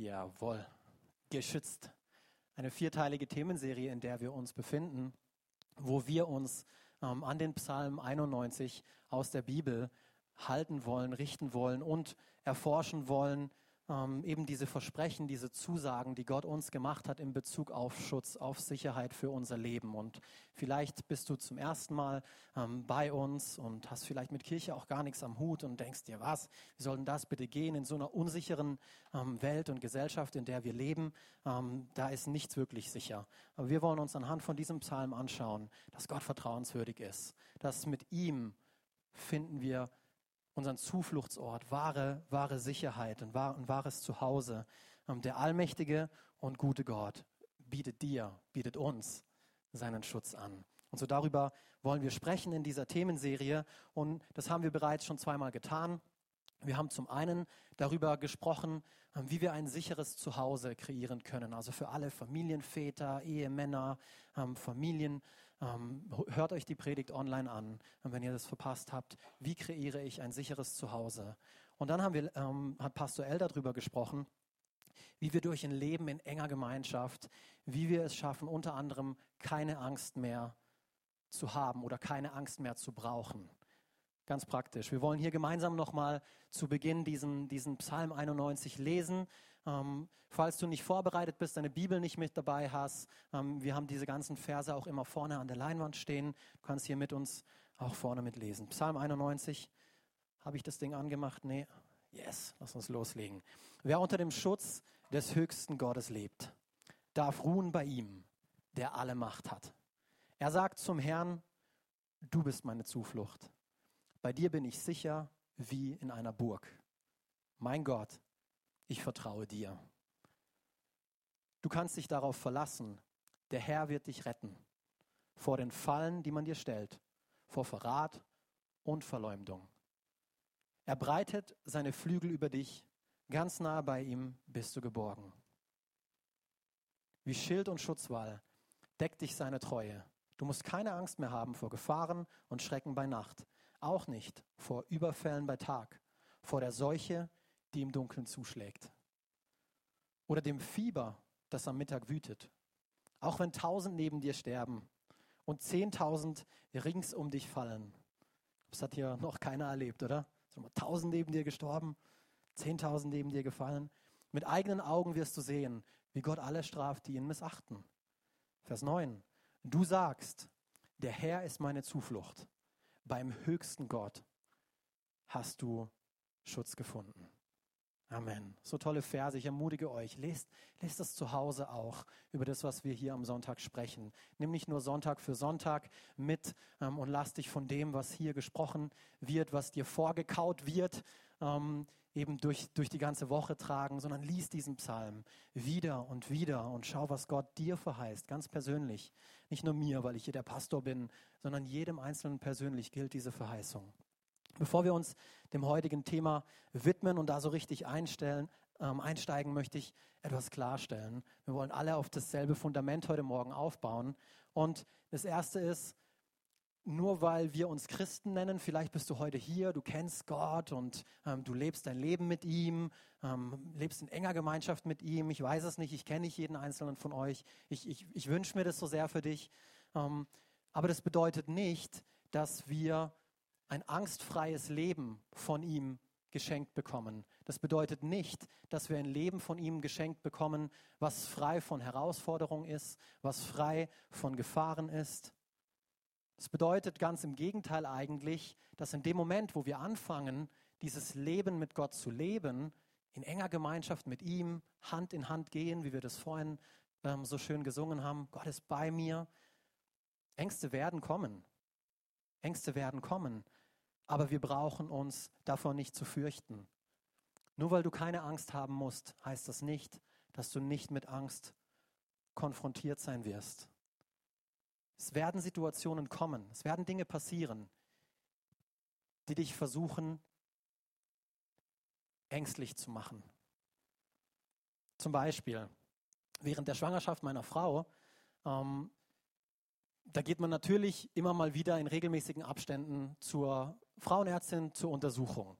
Jawohl. Geschützt. Eine vierteilige Themenserie, in der wir uns befinden, wo wir uns ähm, an den Psalm 91 aus der Bibel halten wollen, richten wollen und erforschen wollen, ähm, eben diese Versprechen, diese Zusagen, die Gott uns gemacht hat in Bezug auf Schutz, auf Sicherheit für unser Leben. Und vielleicht bist du zum ersten Mal ähm, bei uns und hast vielleicht mit Kirche auch gar nichts am Hut und denkst dir, was, wie soll denn das bitte gehen in so einer unsicheren ähm, Welt und Gesellschaft, in der wir leben? Ähm, da ist nichts wirklich sicher. Aber wir wollen uns anhand von diesem Psalm anschauen, dass Gott vertrauenswürdig ist, dass mit ihm finden wir unseren Zufluchtsort, wahre, wahre Sicherheit und wahr, ein wahres Zuhause. Ähm, der allmächtige und gute Gott bietet dir, bietet uns seinen Schutz an. Und so darüber wollen wir sprechen in dieser Themenserie. Und das haben wir bereits schon zweimal getan. Wir haben zum einen darüber gesprochen, ähm, wie wir ein sicheres Zuhause kreieren können. Also für alle Familienväter, Ehemänner, ähm, Familien, hört euch die Predigt online an, wenn ihr das verpasst habt. Wie kreiere ich ein sicheres Zuhause? Und dann haben wir, ähm, hat Pastor El darüber gesprochen, wie wir durch ein Leben in enger Gemeinschaft, wie wir es schaffen, unter anderem keine Angst mehr zu haben oder keine Angst mehr zu brauchen. Ganz praktisch. Wir wollen hier gemeinsam nochmal zu Beginn diesen, diesen Psalm 91 lesen. Ähm, falls du nicht vorbereitet bist, deine Bibel nicht mit dabei hast, ähm, wir haben diese ganzen Verse auch immer vorne an der Leinwand stehen. Du kannst hier mit uns auch vorne mitlesen. Psalm 91. Habe ich das Ding angemacht? Nee. Yes, lass uns loslegen. Wer unter dem Schutz des höchsten Gottes lebt, darf ruhen bei ihm, der alle Macht hat. Er sagt zum Herrn, du bist meine Zuflucht. Bei dir bin ich sicher wie in einer Burg. Mein Gott, ich vertraue dir. Du kannst dich darauf verlassen, der Herr wird dich retten vor den Fallen, die man dir stellt, vor Verrat und Verleumdung. Er breitet seine Flügel über dich, ganz nah bei ihm bist du geborgen. Wie Schild und Schutzwall deckt dich seine Treue. Du musst keine Angst mehr haben vor Gefahren und Schrecken bei Nacht, auch nicht vor Überfällen bei Tag, vor der Seuche, die im Dunkeln zuschlägt. Oder dem Fieber, das am Mittag wütet. Auch wenn tausend neben dir sterben und zehntausend rings um dich fallen. Das hat hier noch keiner erlebt, oder? Tausend neben dir gestorben, zehntausend neben dir gefallen. Mit eigenen Augen wirst du sehen, wie Gott alle straft, die ihn missachten. Vers 9. Du sagst, der Herr ist meine Zuflucht. Beim höchsten Gott hast du Schutz gefunden. Amen. So tolle Verse. Ich ermutige euch, lest, lest das zu Hause auch über das, was wir hier am Sonntag sprechen. Nimm nicht nur Sonntag für Sonntag mit ähm, und lass dich von dem, was hier gesprochen wird, was dir vorgekaut wird, ähm, eben durch, durch die ganze Woche tragen, sondern lies diesen Psalm wieder und wieder und schau, was Gott dir verheißt, ganz persönlich. Nicht nur mir, weil ich hier der Pastor bin, sondern jedem Einzelnen persönlich gilt diese Verheißung. Bevor wir uns dem heutigen Thema widmen und da so richtig einstellen, ähm, einsteigen, möchte ich etwas klarstellen. Wir wollen alle auf dasselbe Fundament heute Morgen aufbauen. Und das Erste ist, nur weil wir uns Christen nennen, vielleicht bist du heute hier, du kennst Gott und ähm, du lebst dein Leben mit ihm, ähm, lebst in enger Gemeinschaft mit ihm. Ich weiß es nicht, ich kenne nicht jeden einzelnen von euch. Ich, ich, ich wünsche mir das so sehr für dich. Ähm, aber das bedeutet nicht, dass wir ein angstfreies Leben von ihm geschenkt bekommen. Das bedeutet nicht, dass wir ein Leben von ihm geschenkt bekommen, was frei von Herausforderungen ist, was frei von Gefahren ist. Das bedeutet ganz im Gegenteil eigentlich, dass in dem Moment, wo wir anfangen, dieses Leben mit Gott zu leben, in enger Gemeinschaft mit ihm, Hand in Hand gehen, wie wir das vorhin ähm, so schön gesungen haben, Gott ist bei mir, Ängste werden kommen. Ängste werden kommen. Aber wir brauchen uns davor nicht zu fürchten. Nur weil du keine Angst haben musst, heißt das nicht, dass du nicht mit Angst konfrontiert sein wirst. Es werden Situationen kommen, es werden Dinge passieren, die dich versuchen, ängstlich zu machen. Zum Beispiel, während der Schwangerschaft meiner Frau ähm, da geht man natürlich immer mal wieder in regelmäßigen Abständen zur Frauenärztin zur Untersuchung.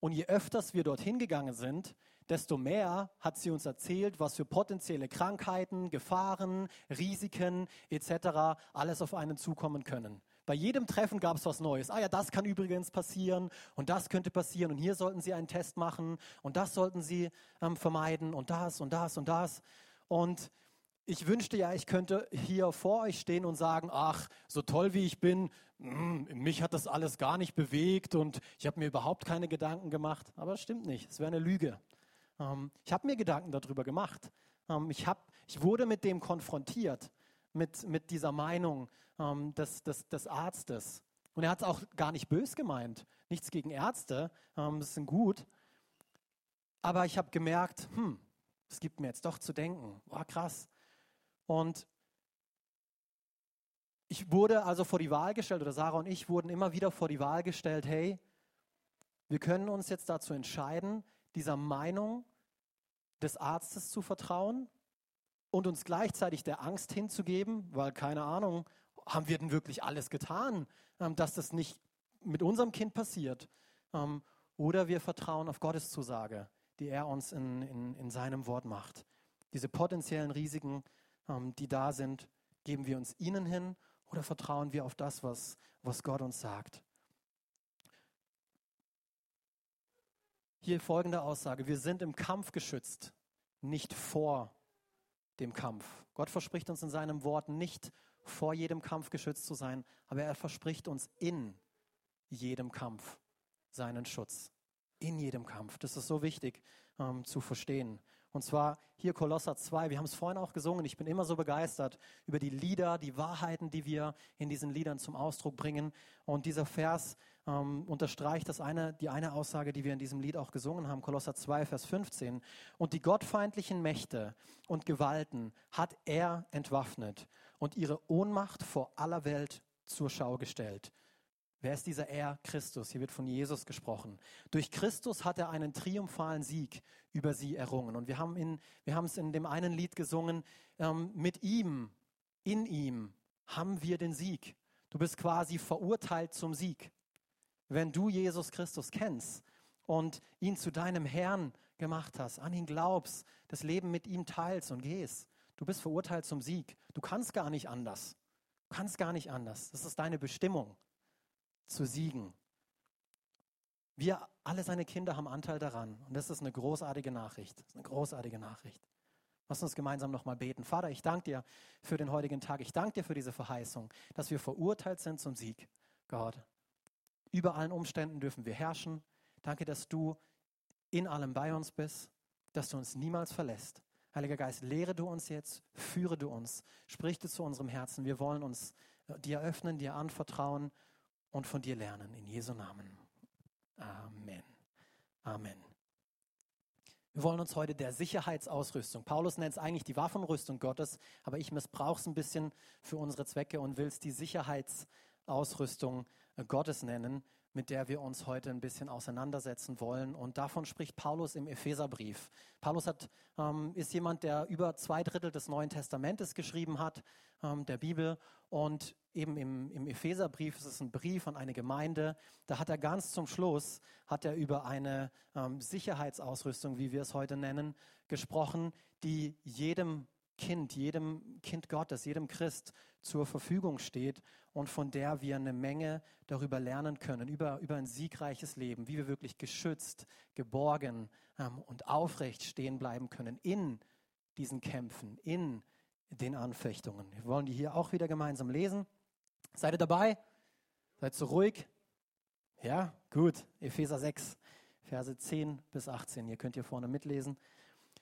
Und je öfters wir dorthin gegangen sind, desto mehr hat sie uns erzählt, was für potenzielle Krankheiten, Gefahren, Risiken etc. alles auf einen zukommen können. Bei jedem Treffen gab es was Neues. Ah ja, das kann übrigens passieren und das könnte passieren und hier sollten Sie einen Test machen und das sollten Sie ähm, vermeiden und das und das und das. Und ich wünschte ja, ich könnte hier vor euch stehen und sagen, ach, so toll wie ich bin, hm, mich hat das alles gar nicht bewegt und ich habe mir überhaupt keine Gedanken gemacht. Aber das stimmt nicht, es wäre eine Lüge. Ähm, ich habe mir Gedanken darüber gemacht. Ähm, ich, hab, ich wurde mit dem konfrontiert, mit, mit dieser Meinung ähm, des, des, des Arztes. Und er hat es auch gar nicht bös gemeint. Nichts gegen Ärzte, das sind gut. Aber ich habe gemerkt, hm, es gibt mir jetzt doch zu denken. War krass. Und ich wurde also vor die Wahl gestellt, oder Sarah und ich wurden immer wieder vor die Wahl gestellt, hey, wir können uns jetzt dazu entscheiden, dieser Meinung des Arztes zu vertrauen und uns gleichzeitig der Angst hinzugeben, weil keine Ahnung, haben wir denn wirklich alles getan, ähm, dass das nicht mit unserem Kind passiert? Ähm, oder wir vertrauen auf Gottes Zusage, die er uns in, in, in seinem Wort macht. Diese potenziellen Risiken die da sind, geben wir uns ihnen hin oder vertrauen wir auf das, was, was Gott uns sagt? Hier folgende Aussage. Wir sind im Kampf geschützt, nicht vor dem Kampf. Gott verspricht uns in seinem Wort nicht vor jedem Kampf geschützt zu sein, aber er verspricht uns in jedem Kampf seinen Schutz. In jedem Kampf. Das ist so wichtig ähm, zu verstehen. Und zwar hier Kolosser 2. Wir haben es vorhin auch gesungen. Ich bin immer so begeistert über die Lieder, die Wahrheiten, die wir in diesen Liedern zum Ausdruck bringen. Und dieser Vers ähm, unterstreicht das eine, die eine Aussage, die wir in diesem Lied auch gesungen haben. Kolosser 2, Vers 15. Und die gottfeindlichen Mächte und Gewalten hat er entwaffnet und ihre Ohnmacht vor aller Welt zur Schau gestellt. Wer ist dieser Er? Christus. Hier wird von Jesus gesprochen. Durch Christus hat er einen triumphalen Sieg über sie errungen. Und wir haben, in, wir haben es in dem einen Lied gesungen, ähm, mit ihm, in ihm haben wir den Sieg. Du bist quasi verurteilt zum Sieg. Wenn du Jesus Christus kennst und ihn zu deinem Herrn gemacht hast, an ihn glaubst, das Leben mit ihm teilst und gehst, du bist verurteilt zum Sieg. Du kannst gar nicht anders. Du kannst gar nicht anders. Das ist deine Bestimmung zu siegen. Wir, alle seine Kinder, haben Anteil daran. Und das ist eine großartige Nachricht. Das ist eine großartige Nachricht. Lass uns gemeinsam nochmal beten. Vater, ich danke dir für den heutigen Tag. Ich danke dir für diese Verheißung, dass wir verurteilt sind zum Sieg. Gott, über allen Umständen dürfen wir herrschen. Danke, dass du in allem bei uns bist, dass du uns niemals verlässt. Heiliger Geist, lehre du uns jetzt, führe du uns, sprich du zu unserem Herzen. Wir wollen uns dir öffnen, dir anvertrauen und von dir lernen. In Jesu Namen. Amen. Amen. Wir wollen uns heute der Sicherheitsausrüstung. Paulus nennt es eigentlich die Waffenrüstung Gottes, aber ich missbrauche es ein bisschen für unsere Zwecke und will es die Sicherheitsausrüstung Gottes nennen, mit der wir uns heute ein bisschen auseinandersetzen wollen. Und davon spricht Paulus im Epheserbrief. Paulus hat, ähm, ist jemand, der über zwei Drittel des Neuen Testamentes geschrieben hat, ähm, der Bibel. Und eben im, im Epheserbrief ist es ein Brief an eine Gemeinde. Da hat er ganz zum Schluss, hat er über eine ähm, Sicherheitsausrüstung, wie wir es heute nennen, gesprochen, die jedem Kind, jedem Kind Gottes, jedem Christ zur Verfügung steht und von der wir eine Menge darüber lernen können, über, über ein siegreiches Leben, wie wir wirklich geschützt, geborgen ähm, und aufrecht stehen bleiben können in diesen Kämpfen, in den Anfechtungen. Wir wollen die hier auch wieder gemeinsam lesen. Seid ihr dabei? Seid so ruhig? Ja, gut. Epheser 6, Verse 10 bis 18. Ihr könnt hier vorne mitlesen.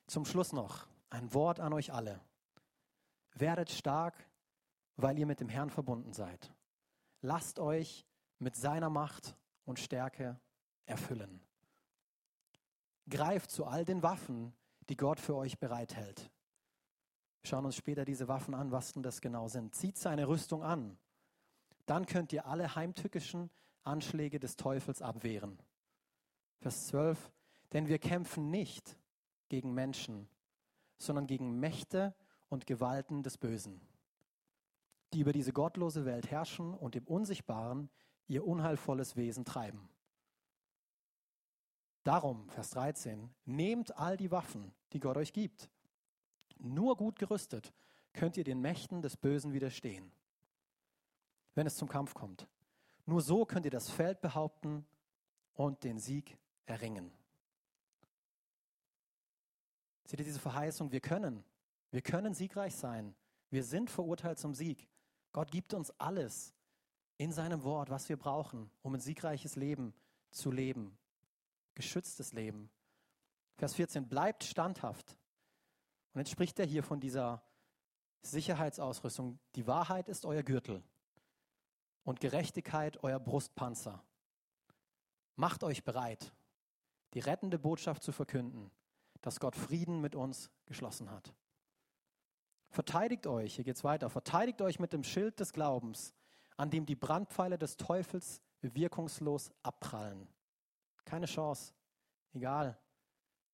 Zum Schluss noch ein Wort an euch alle. Werdet stark, weil ihr mit dem Herrn verbunden seid. Lasst euch mit seiner Macht und Stärke erfüllen. Greift zu all den Waffen, die Gott für euch bereithält. Wir schauen uns später diese Waffen an, was denn das genau sind. Zieht seine Rüstung an. Dann könnt ihr alle heimtückischen Anschläge des Teufels abwehren. Vers 12. Denn wir kämpfen nicht gegen Menschen, sondern gegen Mächte und Gewalten des Bösen, die über diese gottlose Welt herrschen und im Unsichtbaren ihr unheilvolles Wesen treiben. Darum, Vers 13, nehmt all die Waffen, die Gott euch gibt. Nur gut gerüstet könnt ihr den Mächten des Bösen widerstehen, wenn es zum Kampf kommt. Nur so könnt ihr das Feld behaupten und den Sieg erringen. Seht ihr diese Verheißung? Wir können. Wir können siegreich sein. Wir sind verurteilt zum Sieg. Gott gibt uns alles in seinem Wort, was wir brauchen, um ein siegreiches Leben zu leben. Geschütztes Leben. Vers 14, bleibt standhaft. Und jetzt spricht er hier von dieser Sicherheitsausrüstung. Die Wahrheit ist euer Gürtel und Gerechtigkeit euer Brustpanzer. Macht euch bereit, die rettende Botschaft zu verkünden, dass Gott Frieden mit uns geschlossen hat. Verteidigt euch, hier geht es weiter, verteidigt euch mit dem Schild des Glaubens, an dem die Brandpfeile des Teufels wirkungslos abprallen. Keine Chance, egal,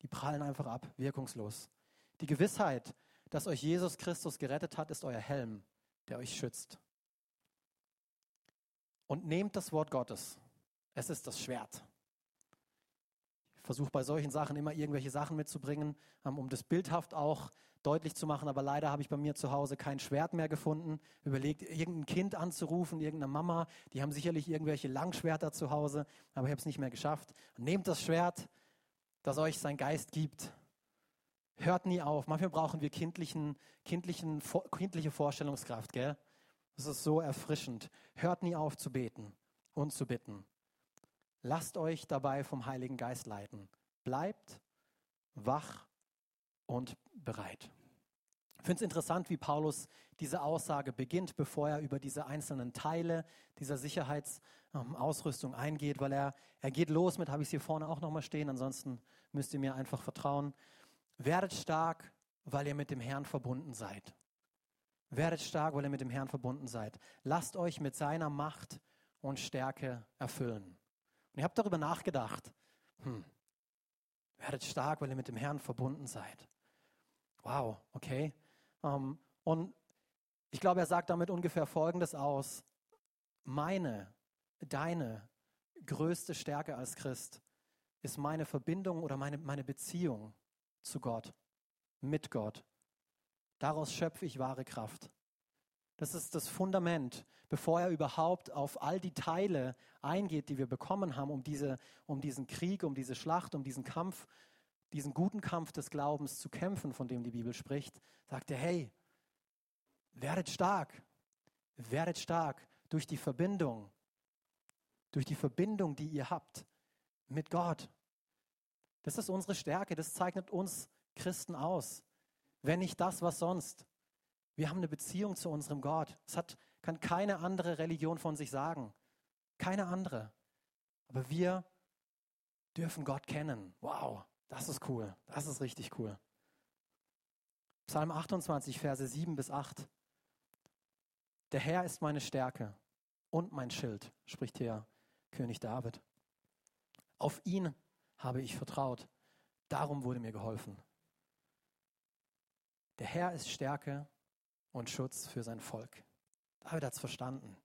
die prallen einfach ab, wirkungslos. Die Gewissheit, dass euch Jesus Christus gerettet hat, ist euer Helm, der euch schützt. Und nehmt das Wort Gottes. Es ist das Schwert. Ich versuche bei solchen Sachen immer irgendwelche Sachen mitzubringen, ähm, um das bildhaft auch deutlich zu machen. Aber leider habe ich bei mir zu Hause kein Schwert mehr gefunden. Überlegt, irgendein Kind anzurufen, irgendeine Mama. Die haben sicherlich irgendwelche Langschwerter zu Hause, aber ich habe es nicht mehr geschafft. Nehmt das Schwert, das euch sein Geist gibt. Hört nie auf. Manchmal brauchen wir kindlichen, kindlichen, kindliche Vorstellungskraft, gell? Das ist so erfrischend. Hört nie auf zu beten und zu bitten. Lasst euch dabei vom Heiligen Geist leiten. Bleibt wach und bereit. Ich finde es interessant, wie Paulus diese Aussage beginnt, bevor er über diese einzelnen Teile dieser Sicherheitsausrüstung eingeht, weil er, er geht los mit, habe ich es hier vorne auch nochmal stehen, ansonsten müsst ihr mir einfach vertrauen. Werdet stark, weil ihr mit dem Herrn verbunden seid. Werdet stark, weil ihr mit dem Herrn verbunden seid. Lasst euch mit seiner Macht und Stärke erfüllen. Und ihr habt darüber nachgedacht. Hm, werdet stark, weil ihr mit dem Herrn verbunden seid. Wow, okay. Ähm, und ich glaube, er sagt damit ungefähr Folgendes aus. Meine, deine größte Stärke als Christ ist meine Verbindung oder meine, meine Beziehung zu Gott, mit Gott. Daraus schöpfe ich wahre Kraft. Das ist das Fundament, bevor er überhaupt auf all die Teile eingeht, die wir bekommen haben, um, diese, um diesen Krieg, um diese Schlacht, um diesen Kampf, diesen guten Kampf des Glaubens zu kämpfen, von dem die Bibel spricht, sagt er, hey, werdet stark, werdet stark durch die Verbindung, durch die Verbindung, die ihr habt mit Gott. Das ist unsere Stärke, das zeichnet uns Christen aus. Wenn nicht das, was sonst. Wir haben eine Beziehung zu unserem Gott. Das hat, kann keine andere Religion von sich sagen. Keine andere. Aber wir dürfen Gott kennen. Wow, das ist cool. Das ist richtig cool. Psalm 28, Verse 7 bis 8. Der Herr ist meine Stärke und mein Schild, spricht hier König David. Auf ihn habe ich vertraut. Darum wurde mir geholfen. Der Herr ist Stärke und Schutz für sein Volk. David hat es verstanden.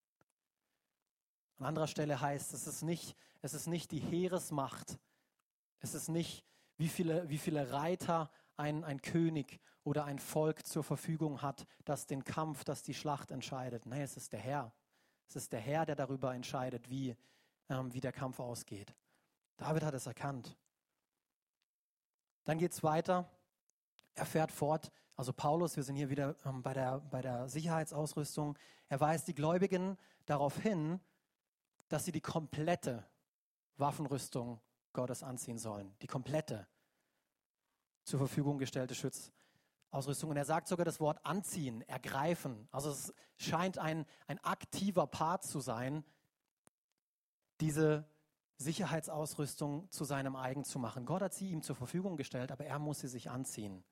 An anderer Stelle heißt, es ist nicht, es ist nicht die Heeresmacht, es ist nicht, wie viele, wie viele Reiter ein, ein König oder ein Volk zur Verfügung hat, das den Kampf, das die Schlacht entscheidet. Nein, es ist der Herr. Es ist der Herr, der darüber entscheidet, wie, ähm, wie der Kampf ausgeht. David hat es erkannt. Dann geht es weiter. Er fährt fort, also Paulus, wir sind hier wieder ähm, bei, der, bei der Sicherheitsausrüstung. Er weist die Gläubigen darauf hin, dass sie die komplette Waffenrüstung Gottes anziehen sollen. Die komplette zur Verfügung gestellte Schutzausrüstung. Und er sagt sogar das Wort anziehen, ergreifen. Also es scheint ein, ein aktiver Part zu sein, diese Sicherheitsausrüstung zu seinem eigen zu machen. Gott hat sie ihm zur Verfügung gestellt, aber er muss sie sich anziehen.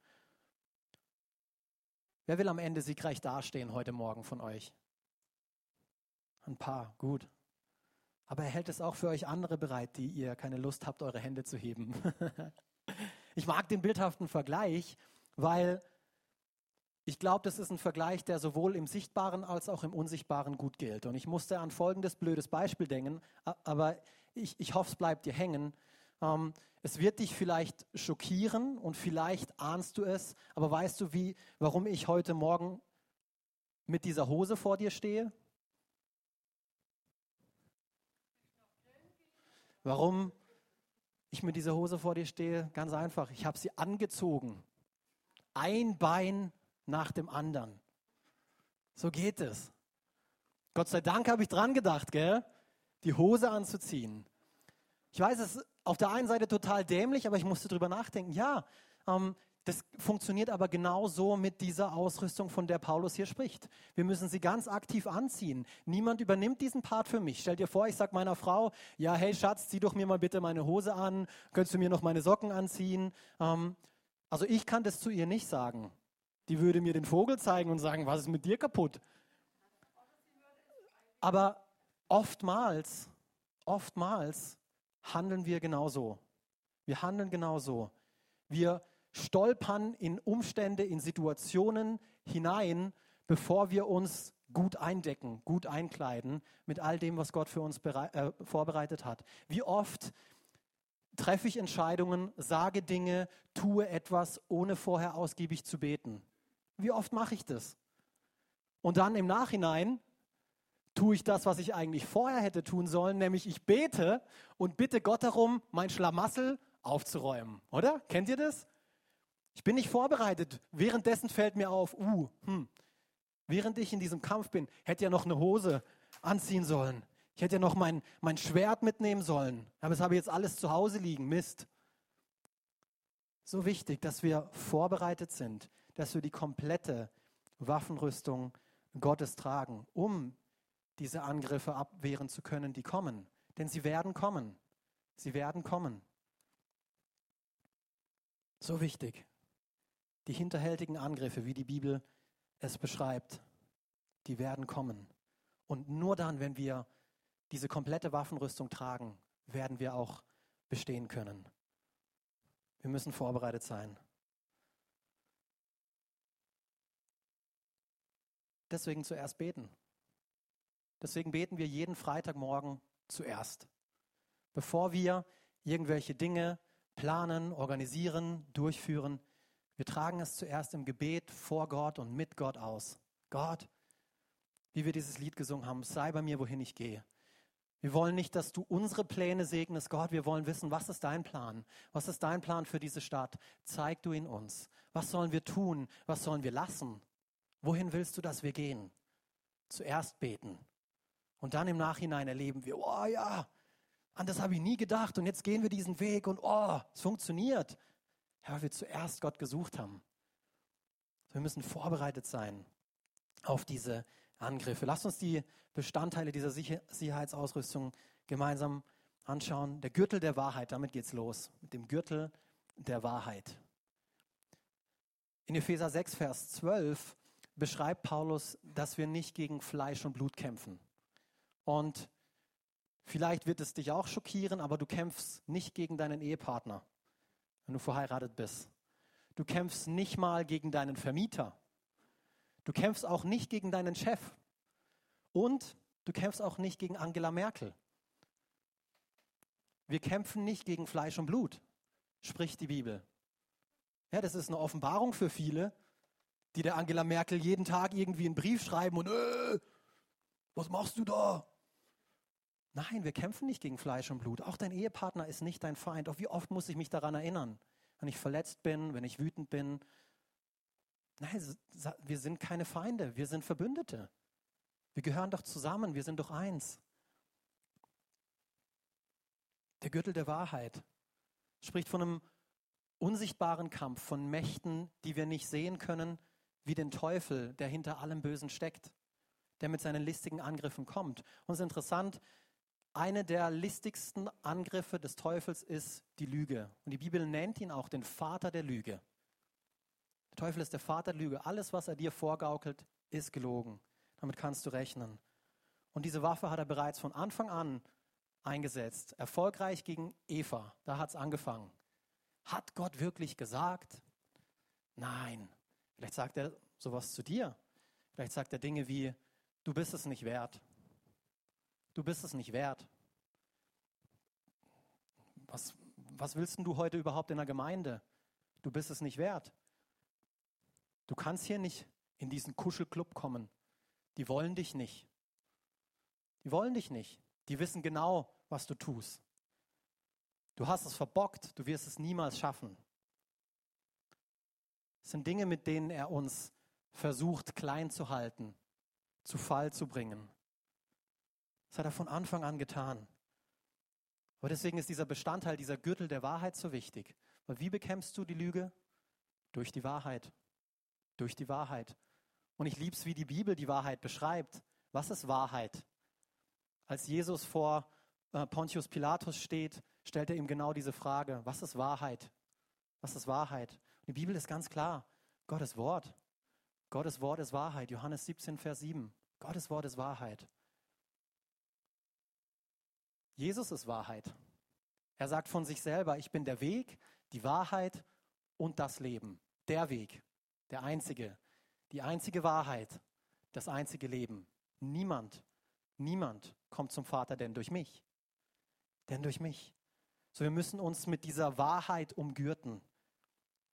Wer will am Ende siegreich dastehen heute Morgen von euch? Ein paar, gut. Aber er hält es auch für euch andere bereit, die ihr keine Lust habt, eure Hände zu heben. ich mag den bildhaften Vergleich, weil ich glaube, das ist ein Vergleich, der sowohl im Sichtbaren als auch im Unsichtbaren gut gilt. Und ich musste an folgendes blödes Beispiel denken, aber ich, ich hoffe, es bleibt dir hängen. Ähm, es wird dich vielleicht schockieren und vielleicht ahnst du es, aber weißt du, wie, warum ich heute Morgen mit dieser Hose vor dir stehe? Warum ich mit dieser Hose vor dir stehe? Ganz einfach, ich habe sie angezogen. Ein Bein nach dem anderen. So geht es. Gott sei Dank habe ich dran gedacht, gell? Die Hose anzuziehen. Ich weiß, es auf der einen Seite total dämlich, aber ich musste drüber nachdenken. Ja, ähm, das funktioniert aber genauso mit dieser Ausrüstung, von der Paulus hier spricht. Wir müssen sie ganz aktiv anziehen. Niemand übernimmt diesen Part für mich. Stell dir vor, ich sage meiner Frau, ja, hey Schatz, zieh doch mir mal bitte meine Hose an. Könntest du mir noch meine Socken anziehen? Ähm, also ich kann das zu ihr nicht sagen. Die würde mir den Vogel zeigen und sagen, was ist mit dir kaputt? Aber oftmals, oftmals handeln wir genauso. Wir handeln genauso. Wir stolpern in Umstände, in Situationen hinein, bevor wir uns gut eindecken, gut einkleiden mit all dem, was Gott für uns äh, vorbereitet hat. Wie oft treffe ich Entscheidungen, sage Dinge, tue etwas, ohne vorher ausgiebig zu beten. Wie oft mache ich das? Und dann im Nachhinein tue ich das, was ich eigentlich vorher hätte tun sollen, nämlich ich bete und bitte Gott darum, mein Schlamassel aufzuräumen. Oder? Kennt ihr das? Ich bin nicht vorbereitet. Währenddessen fällt mir auf, uh, hm, während ich in diesem Kampf bin, hätte ja noch eine Hose anziehen sollen. Ich hätte ja noch mein, mein Schwert mitnehmen sollen. Aber es habe jetzt alles zu Hause liegen. Mist. So wichtig, dass wir vorbereitet sind, dass wir die komplette Waffenrüstung Gottes tragen, um diese Angriffe abwehren zu können, die kommen. Denn sie werden kommen. Sie werden kommen. So wichtig. Die hinterhältigen Angriffe, wie die Bibel es beschreibt, die werden kommen. Und nur dann, wenn wir diese komplette Waffenrüstung tragen, werden wir auch bestehen können. Wir müssen vorbereitet sein. Deswegen zuerst beten. Deswegen beten wir jeden Freitagmorgen zuerst. Bevor wir irgendwelche Dinge planen, organisieren, durchführen, wir tragen es zuerst im Gebet vor Gott und mit Gott aus. Gott, wie wir dieses Lied gesungen haben, sei bei mir, wohin ich gehe. Wir wollen nicht, dass du unsere Pläne segnest, Gott. Wir wollen wissen, was ist dein Plan? Was ist dein Plan für diese Stadt? Zeig du ihn uns. Was sollen wir tun? Was sollen wir lassen? Wohin willst du, dass wir gehen? Zuerst beten, und dann im Nachhinein erleben wir, oh ja, an das habe ich nie gedacht und jetzt gehen wir diesen Weg und oh, es funktioniert. Ja, weil wir zuerst Gott gesucht haben. Wir müssen vorbereitet sein auf diese Angriffe. Lasst uns die Bestandteile dieser Sicherheitsausrüstung gemeinsam anschauen. Der Gürtel der Wahrheit, damit geht's los. Mit dem Gürtel der Wahrheit. In Epheser 6, Vers 12 beschreibt Paulus, dass wir nicht gegen Fleisch und Blut kämpfen. Und vielleicht wird es dich auch schockieren, aber du kämpfst nicht gegen deinen Ehepartner, wenn du verheiratet bist. Du kämpfst nicht mal gegen deinen Vermieter. Du kämpfst auch nicht gegen deinen Chef. Und du kämpfst auch nicht gegen Angela Merkel. Wir kämpfen nicht gegen Fleisch und Blut, spricht die Bibel. Ja, das ist eine Offenbarung für viele, die der Angela Merkel jeden Tag irgendwie einen Brief schreiben und, äh, was machst du da? Nein, wir kämpfen nicht gegen Fleisch und Blut. Auch dein Ehepartner ist nicht dein Feind. Auch wie oft muss ich mich daran erinnern, wenn ich verletzt bin, wenn ich wütend bin. Nein, wir sind keine Feinde, wir sind Verbündete. Wir gehören doch zusammen, wir sind doch eins. Der Gürtel der Wahrheit spricht von einem unsichtbaren Kampf, von Mächten, die wir nicht sehen können, wie den Teufel, der hinter allem Bösen steckt, der mit seinen listigen Angriffen kommt. Und es ist interessant, eine der listigsten Angriffe des Teufels ist die Lüge. Und die Bibel nennt ihn auch den Vater der Lüge. Der Teufel ist der Vater der Lüge. Alles, was er dir vorgaukelt, ist gelogen. Damit kannst du rechnen. Und diese Waffe hat er bereits von Anfang an eingesetzt. Erfolgreich gegen Eva. Da hat es angefangen. Hat Gott wirklich gesagt? Nein. Vielleicht sagt er sowas zu dir. Vielleicht sagt er Dinge wie, du bist es nicht wert du bist es nicht wert. Was, was willst du heute überhaupt in der Gemeinde? Du bist es nicht wert. Du kannst hier nicht in diesen Kuschelclub kommen. Die wollen dich nicht. Die wollen dich nicht. Die wissen genau, was du tust. Du hast es verbockt, du wirst es niemals schaffen. Es sind Dinge, mit denen er uns versucht klein zu halten, zu Fall zu bringen. Das hat er von Anfang an getan. Aber deswegen ist dieser Bestandteil, dieser Gürtel der Wahrheit so wichtig. Weil wie bekämpfst du die Lüge? Durch die Wahrheit. Durch die Wahrheit. Und ich liebe es, wie die Bibel die Wahrheit beschreibt. Was ist Wahrheit? Als Jesus vor äh, Pontius Pilatus steht, stellt er ihm genau diese Frage. Was ist Wahrheit? Was ist Wahrheit? Und die Bibel ist ganz klar. Gottes Wort. Gottes Wort ist Wahrheit. Johannes 17, Vers 7. Gottes Wort ist Wahrheit. Jesus ist Wahrheit. Er sagt von sich selber, ich bin der Weg, die Wahrheit und das Leben. Der Weg, der einzige, die einzige Wahrheit, das einzige Leben. Niemand, niemand kommt zum Vater denn durch mich. Denn durch mich. So, wir müssen uns mit dieser Wahrheit umgürten.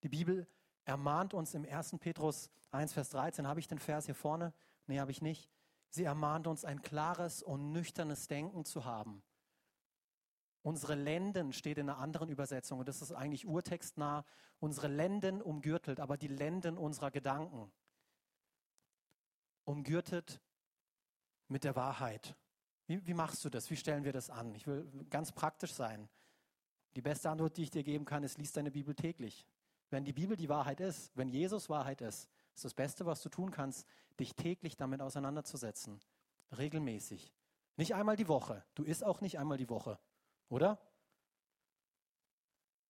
Die Bibel ermahnt uns im 1. Petrus 1, Vers 13. Habe ich den Vers hier vorne? Nee, habe ich nicht. Sie ermahnt uns, ein klares und nüchternes Denken zu haben. Unsere Lenden steht in einer anderen Übersetzung und das ist eigentlich urtextnah. Unsere Lenden umgürtelt, aber die Lenden unserer Gedanken. Umgürtet mit der Wahrheit. Wie, wie machst du das? Wie stellen wir das an? Ich will ganz praktisch sein. Die beste Antwort, die ich dir geben kann, ist, lies deine Bibel täglich. Wenn die Bibel die Wahrheit ist, wenn Jesus Wahrheit ist, ist das Beste, was du tun kannst, dich täglich damit auseinanderzusetzen. Regelmäßig. Nicht einmal die Woche. Du isst auch nicht einmal die Woche. Oder?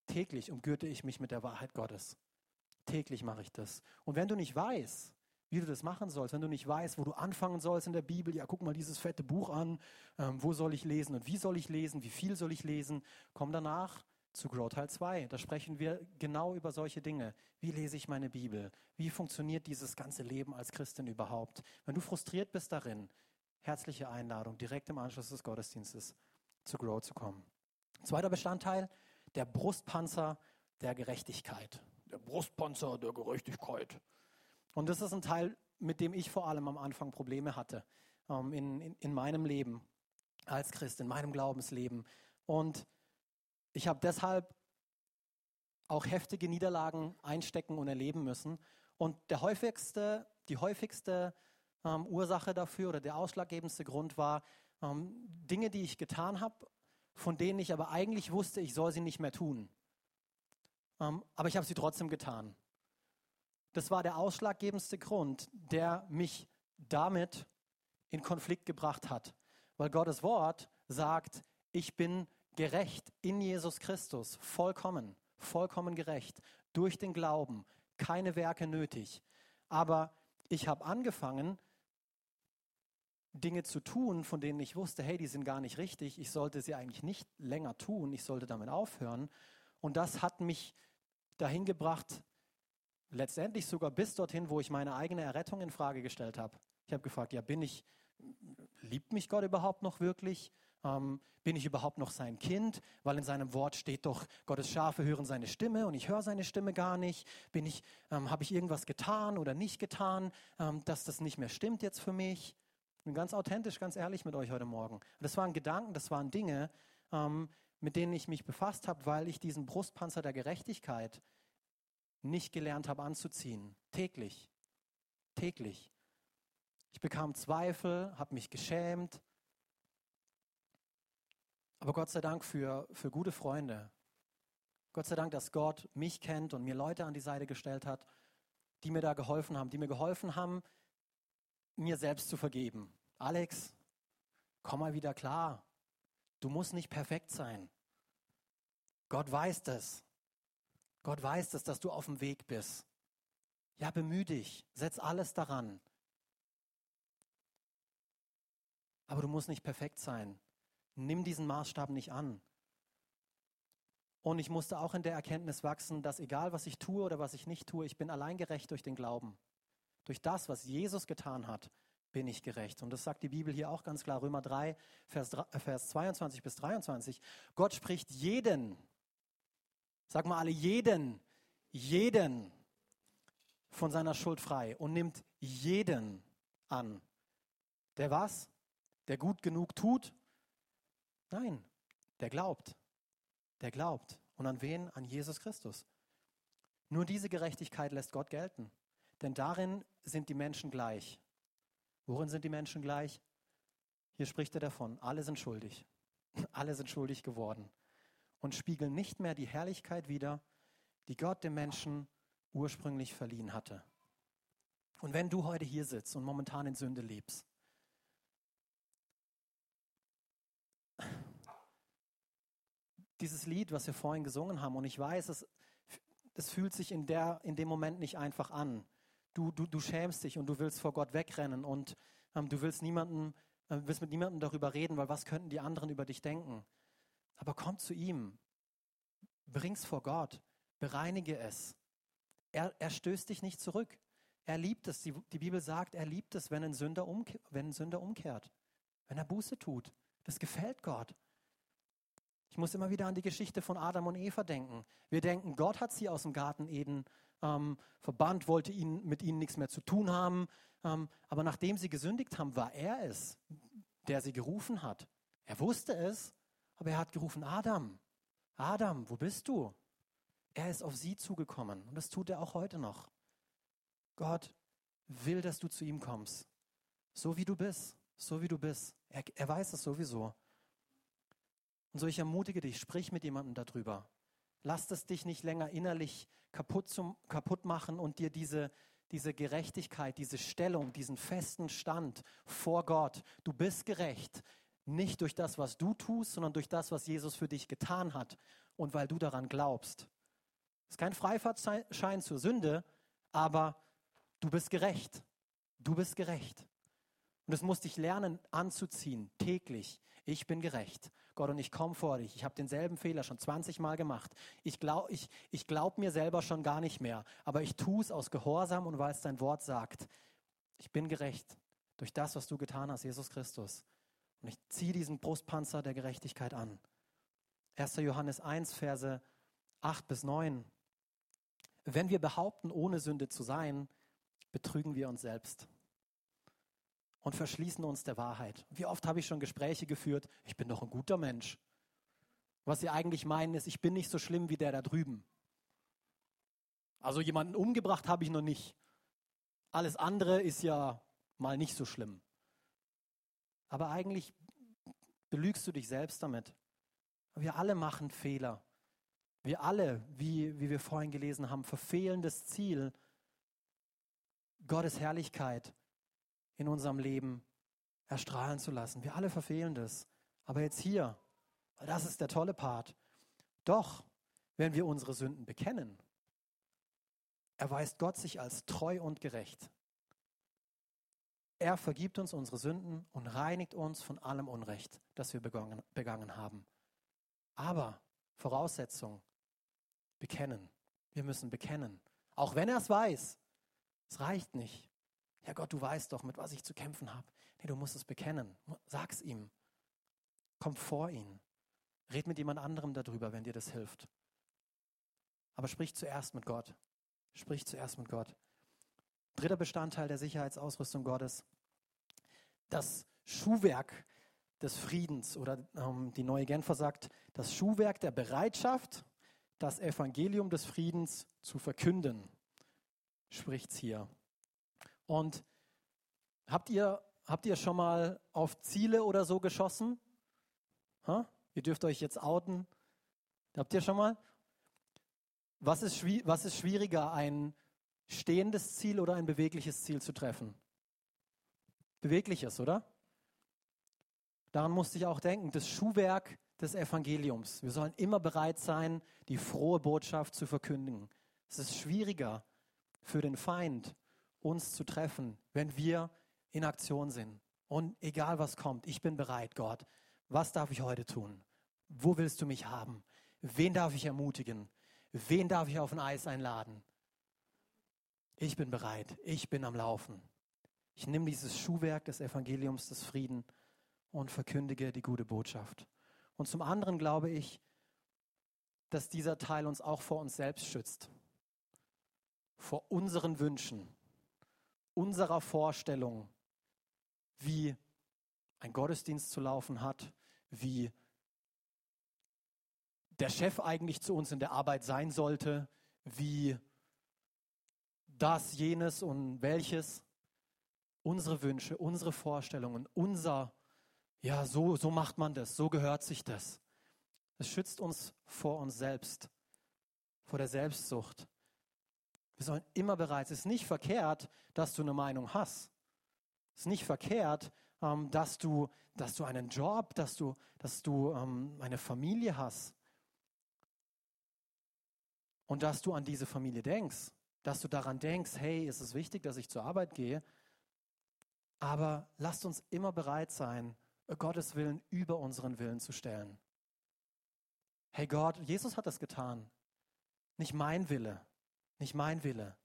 Täglich umgürte ich mich mit der Wahrheit Gottes. Täglich mache ich das. Und wenn du nicht weißt, wie du das machen sollst, wenn du nicht weißt, wo du anfangen sollst in der Bibel, ja, guck mal dieses fette Buch an, ähm, wo soll ich lesen und wie soll ich lesen, wie viel soll ich lesen, komm danach zu Grow Teil 2. Da sprechen wir genau über solche Dinge. Wie lese ich meine Bibel? Wie funktioniert dieses ganze Leben als Christin überhaupt? Wenn du frustriert bist darin, herzliche Einladung direkt im Anschluss des Gottesdienstes zu Grow zu kommen. Zweiter Bestandteil, der Brustpanzer der Gerechtigkeit. Der Brustpanzer der Gerechtigkeit. Und das ist ein Teil, mit dem ich vor allem am Anfang Probleme hatte ähm, in, in, in meinem Leben als Christ, in meinem Glaubensleben. Und ich habe deshalb auch heftige Niederlagen einstecken und erleben müssen. Und der häufigste, die häufigste ähm, Ursache dafür oder der ausschlaggebendste Grund war, ähm, Dinge, die ich getan habe, von denen ich aber eigentlich wusste, ich soll sie nicht mehr tun. Ähm, aber ich habe sie trotzdem getan. Das war der ausschlaggebendste Grund, der mich damit in Konflikt gebracht hat. Weil Gottes Wort sagt, ich bin gerecht in Jesus Christus, vollkommen, vollkommen gerecht, durch den Glauben, keine Werke nötig. Aber ich habe angefangen, Dinge zu tun, von denen ich wusste, hey, die sind gar nicht richtig, ich sollte sie eigentlich nicht länger tun, ich sollte damit aufhören. Und das hat mich dahin gebracht, letztendlich sogar bis dorthin, wo ich meine eigene Errettung in Frage gestellt habe. Ich habe gefragt, ja, bin ich, liebt mich Gott überhaupt noch wirklich? Ähm, bin ich überhaupt noch sein Kind? Weil in seinem Wort steht doch, Gottes Schafe hören seine Stimme und ich höre seine Stimme gar nicht. Bin ich, ähm, habe ich irgendwas getan oder nicht getan, ähm, dass das nicht mehr stimmt jetzt für mich? Bin ganz authentisch, ganz ehrlich mit euch heute Morgen. Das waren Gedanken, das waren Dinge, ähm, mit denen ich mich befasst habe, weil ich diesen Brustpanzer der Gerechtigkeit nicht gelernt habe anzuziehen. Täglich. Täglich. Ich bekam Zweifel, habe mich geschämt. Aber Gott sei Dank für, für gute Freunde. Gott sei Dank, dass Gott mich kennt und mir Leute an die Seite gestellt hat, die mir da geholfen haben, die mir geholfen haben, mir selbst zu vergeben. Alex, komm mal wieder klar. Du musst nicht perfekt sein. Gott weiß das. Gott weiß das, dass du auf dem Weg bist. Ja, bemühe dich, setz alles daran. Aber du musst nicht perfekt sein. Nimm diesen Maßstab nicht an. Und ich musste auch in der Erkenntnis wachsen, dass egal was ich tue oder was ich nicht tue, ich bin allein gerecht durch den Glauben. Durch das, was Jesus getan hat, bin ich gerecht. Und das sagt die Bibel hier auch ganz klar, Römer 3, Vers, 3, Vers 22 bis 23. Gott spricht jeden, Sag mal alle, jeden, jeden von seiner Schuld frei und nimmt jeden an. Der was? Der gut genug tut? Nein, der glaubt. Der glaubt. Und an wen? An Jesus Christus. Nur diese Gerechtigkeit lässt Gott gelten. Denn darin sind die Menschen gleich. Worin sind die Menschen gleich? Hier spricht er davon, alle sind schuldig. Alle sind schuldig geworden und spiegeln nicht mehr die Herrlichkeit wider, die Gott dem Menschen ursprünglich verliehen hatte. Und wenn du heute hier sitzt und momentan in Sünde lebst, dieses Lied, was wir vorhin gesungen haben, und ich weiß, es, es fühlt sich in, der, in dem Moment nicht einfach an. Du, du, du schämst dich und du willst vor Gott wegrennen und ähm, du willst, niemanden, äh, willst mit niemandem darüber reden, weil was könnten die anderen über dich denken? Aber komm zu ihm, bring's vor Gott, bereinige es. Er, er stößt dich nicht zurück. Er liebt es. Die, die Bibel sagt, er liebt es, wenn ein, Sünder umke wenn ein Sünder umkehrt, wenn er Buße tut. Das gefällt Gott. Ich muss immer wieder an die Geschichte von Adam und Eva denken. Wir denken, Gott hat sie aus dem Garten Eden ähm, verbannt, wollte ihnen, mit ihnen nichts mehr zu tun haben. Ähm, aber nachdem sie gesündigt haben, war er es, der sie gerufen hat. Er wusste es, aber er hat gerufen, Adam, Adam, wo bist du? Er ist auf sie zugekommen und das tut er auch heute noch. Gott will, dass du zu ihm kommst, so wie du bist, so wie du bist. Er, er weiß es sowieso. Und so ich ermutige dich, sprich mit jemandem darüber. Lass es dich nicht länger innerlich kaputt, zum, kaputt machen und dir diese, diese Gerechtigkeit, diese Stellung, diesen festen Stand vor Gott. Du bist gerecht, nicht durch das, was du tust, sondern durch das, was Jesus für dich getan hat und weil du daran glaubst. Es ist kein Freifahrtschein zur Sünde, aber du bist gerecht. Du bist gerecht. Und es musst dich lernen anzuziehen, täglich. Ich bin gerecht. Gott, und ich komme vor dich. Ich habe denselben Fehler schon 20 Mal gemacht. Ich glaube ich, ich glaub mir selber schon gar nicht mehr. Aber ich tue es aus Gehorsam und weil es dein Wort sagt. Ich bin gerecht durch das, was du getan hast, Jesus Christus. Und ich ziehe diesen Brustpanzer der Gerechtigkeit an. 1. Johannes 1, Verse 8 bis 9. Wenn wir behaupten, ohne Sünde zu sein, betrügen wir uns selbst und verschließen uns der Wahrheit. Wie oft habe ich schon Gespräche geführt, ich bin doch ein guter Mensch. Was sie eigentlich meinen ist, ich bin nicht so schlimm wie der da drüben. Also jemanden umgebracht habe ich noch nicht. Alles andere ist ja mal nicht so schlimm. Aber eigentlich belügst du dich selbst damit. Wir alle machen Fehler. Wir alle, wie, wie wir vorhin gelesen haben, verfehlen das Ziel, Gottes Herrlichkeit in unserem Leben erstrahlen zu lassen. Wir alle verfehlen das. Aber jetzt hier, weil das ist der tolle Part. Doch, wenn wir unsere Sünden bekennen, erweist Gott sich als treu und gerecht. Er vergibt uns unsere Sünden und reinigt uns von allem Unrecht, das wir begangen, begangen haben. Aber Voraussetzung, bekennen. Wir müssen bekennen. Auch wenn er es weiß, es reicht nicht. Ja Gott, du weißt doch, mit was ich zu kämpfen habe. Nee, du musst es bekennen. Sag's ihm. Komm vor ihn. Red mit jemand anderem darüber, wenn dir das hilft. Aber sprich zuerst mit Gott. Sprich zuerst mit Gott. Dritter Bestandteil der Sicherheitsausrüstung Gottes. Das Schuhwerk des Friedens oder ähm, die neue Genfer sagt, das Schuhwerk der Bereitschaft, das Evangelium des Friedens zu verkünden, spricht's hier. Und habt ihr, habt ihr schon mal auf Ziele oder so geschossen? Ha? Ihr dürft euch jetzt outen. Habt ihr schon mal? Was ist, was ist schwieriger, ein stehendes Ziel oder ein bewegliches Ziel zu treffen? Bewegliches, oder? Daran musste ich auch denken, das Schuhwerk des Evangeliums. Wir sollen immer bereit sein, die frohe Botschaft zu verkündigen. Es ist schwieriger für den Feind, uns zu treffen, wenn wir in Aktion sind. Und egal was kommt, ich bin bereit, Gott. Was darf ich heute tun? Wo willst du mich haben? Wen darf ich ermutigen? Wen darf ich auf ein Eis einladen? Ich bin bereit. Ich bin am Laufen. Ich nehme dieses Schuhwerk des Evangeliums des Frieden und verkündige die gute Botschaft. Und zum anderen glaube ich, dass dieser Teil uns auch vor uns selbst schützt. Vor unseren Wünschen, unserer Vorstellung, wie ein Gottesdienst zu laufen hat, wie der Chef eigentlich zu uns in der Arbeit sein sollte, wie das, jenes und welches. Unsere Wünsche, unsere Vorstellungen, unser, ja, so, so macht man das, so gehört sich das. Es schützt uns vor uns selbst, vor der Selbstsucht. Wir sollen immer bereit sein. Es ist nicht verkehrt, dass du eine Meinung hast. Es ist nicht verkehrt, ähm, dass, du, dass du einen Job, dass du, dass du ähm, eine Familie hast. Und dass du an diese Familie denkst. Dass du daran denkst, hey, ist es wichtig, dass ich zur Arbeit gehe? Aber lasst uns immer bereit sein, Gottes Willen über unseren Willen zu stellen. Hey Gott, Jesus hat das getan. Nicht mein Wille, nicht mein Wille.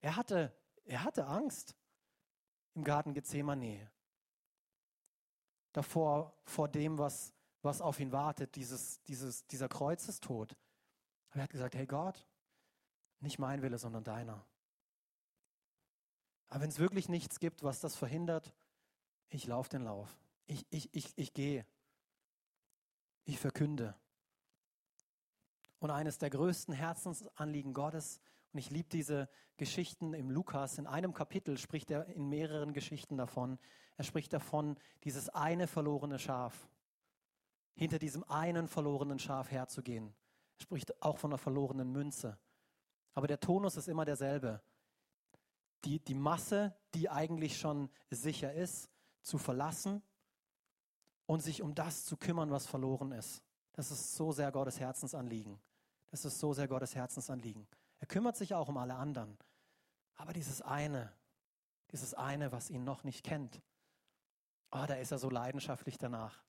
Er hatte, er hatte Angst im Garten Gethsemane. Davor, vor dem, was, was auf ihn wartet, dieses, dieses, dieser Kreuzestod. Aber er hat gesagt, hey Gott, nicht mein Wille, sondern deiner. Aber wenn es wirklich nichts gibt, was das verhindert, ich laufe den Lauf. Ich, ich, ich, ich gehe. Ich verkünde. Und eines der größten Herzensanliegen Gottes, und ich liebe diese Geschichten im Lukas, in einem Kapitel spricht er in mehreren Geschichten davon. Er spricht davon, dieses eine verlorene Schaf, hinter diesem einen verlorenen Schaf herzugehen. Er spricht auch von einer verlorenen Münze. Aber der Tonus ist immer derselbe. Die, die Masse, die eigentlich schon sicher ist, zu verlassen und sich um das zu kümmern, was verloren ist. Das ist so sehr Gottes Herzensanliegen. Das ist so sehr Gottes Herzensanliegen. Er kümmert sich auch um alle anderen. Aber dieses eine, dieses eine, was ihn noch nicht kennt, oh, da ist er so leidenschaftlich danach.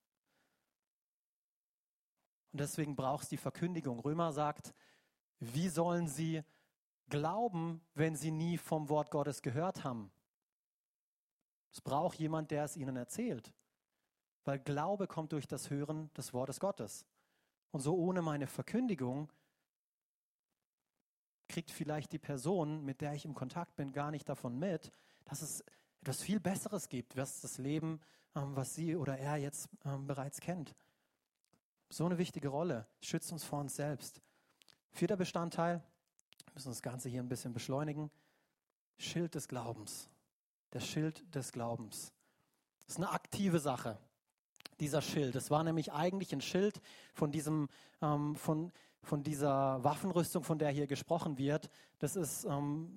Und deswegen braucht es die Verkündigung. Römer sagt, wie sollen sie glauben, wenn sie nie vom Wort Gottes gehört haben? Es braucht jemand, der es ihnen erzählt. Weil Glaube kommt durch das Hören des Wortes Gottes. Und so ohne meine Verkündigung kriegt vielleicht die Person, mit der ich im Kontakt bin, gar nicht davon mit, dass es etwas viel Besseres gibt, was das Leben, ähm, was sie oder er jetzt ähm, bereits kennt. So eine wichtige Rolle. Schützt uns vor uns selbst. Vierter Bestandteil, wir müssen das Ganze hier ein bisschen beschleunigen. Schild des Glaubens. Der Schild des Glaubens. Das ist eine aktive Sache dieser Schild. Es war nämlich eigentlich ein Schild von diesem, ähm, von, von dieser Waffenrüstung, von der hier gesprochen wird. Das ist ähm,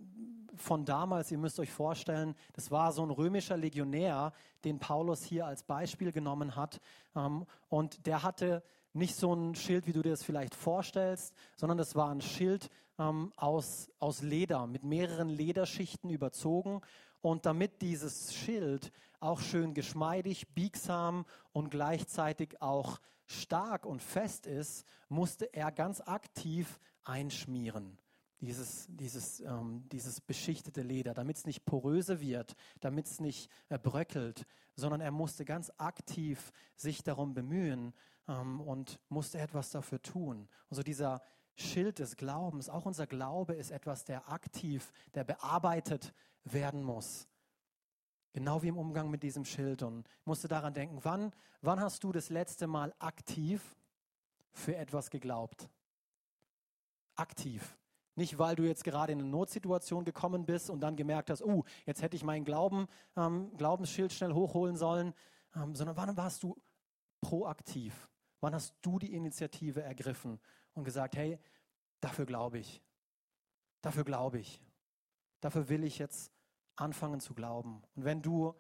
von damals, ihr müsst euch vorstellen, das war so ein römischer Legionär, den Paulus hier als Beispiel genommen hat. Ähm, und der hatte nicht so ein Schild, wie du dir das vielleicht vorstellst, sondern das war ein Schild ähm, aus, aus Leder, mit mehreren Lederschichten überzogen. Und damit dieses Schild auch schön geschmeidig, biegsam und gleichzeitig auch stark und fest ist, musste er ganz aktiv einschmieren. Dieses, dieses, ähm, dieses beschichtete Leder, damit es nicht poröse wird, damit es nicht äh, bröckelt, sondern er musste ganz aktiv sich darum bemühen ähm, und musste etwas dafür tun. Und so dieser Schild des Glaubens, auch unser Glaube ist etwas, der aktiv, der bearbeitet werden muss. Genau wie im Umgang mit diesem Schild. Und musste daran denken, wann, wann hast du das letzte Mal aktiv für etwas geglaubt? Aktiv. Nicht, weil du jetzt gerade in eine Notsituation gekommen bist und dann gemerkt hast, oh, jetzt hätte ich meinen Glauben, ähm, Glaubensschild schnell hochholen sollen, ähm, sondern wann warst du proaktiv? Wann hast du die Initiative ergriffen und gesagt, hey, dafür glaube ich, dafür glaube ich, dafür will ich jetzt anfangen zu glauben. Und wenn du,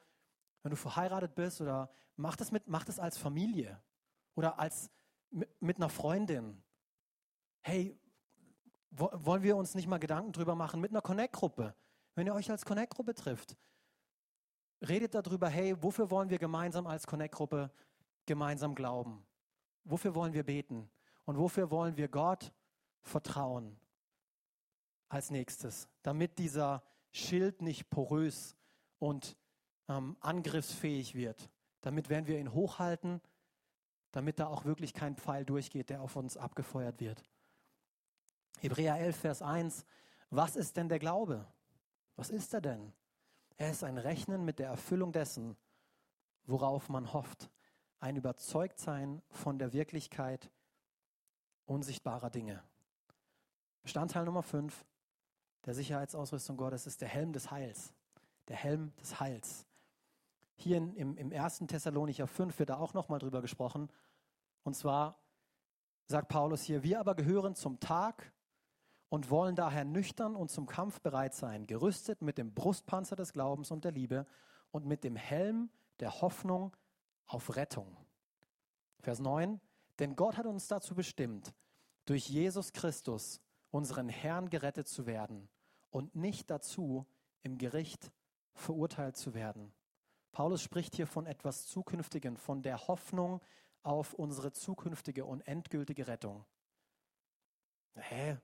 wenn du verheiratet bist oder mach das mit, mach das als Familie oder als mit, einer Freundin. Hey, wo, wollen wir uns nicht mal Gedanken drüber machen mit einer Connect-Gruppe? Wenn ihr euch als Connect-Gruppe trifft, redet darüber, hey, wofür wollen wir gemeinsam als Connect-Gruppe gemeinsam glauben? Wofür wollen wir beten? Und wofür wollen wir Gott vertrauen als nächstes, damit dieser Schild nicht porös und ähm, angriffsfähig wird. Damit, wenn wir ihn hochhalten, damit da auch wirklich kein Pfeil durchgeht, der auf uns abgefeuert wird. Hebräer 11, Vers 1. Was ist denn der Glaube? Was ist er denn? Er ist ein Rechnen mit der Erfüllung dessen, worauf man hofft. Ein Überzeugtsein von der Wirklichkeit unsichtbarer Dinge. Bestandteil Nummer 5 der Sicherheitsausrüstung Gottes ist der Helm des Heils. Der Helm des Heils. Hier in, im, im 1. Thessalonicher 5 wird da auch nochmal drüber gesprochen. Und zwar sagt Paulus hier, wir aber gehören zum Tag und wollen daher nüchtern und zum Kampf bereit sein, gerüstet mit dem Brustpanzer des Glaubens und der Liebe und mit dem Helm der Hoffnung auf Rettung. Vers 9, denn Gott hat uns dazu bestimmt, durch Jesus Christus, unseren Herrn, gerettet zu werden und nicht dazu, im Gericht verurteilt zu werden. Paulus spricht hier von etwas Zukünftigen, von der Hoffnung auf unsere zukünftige und endgültige Rettung. Hä?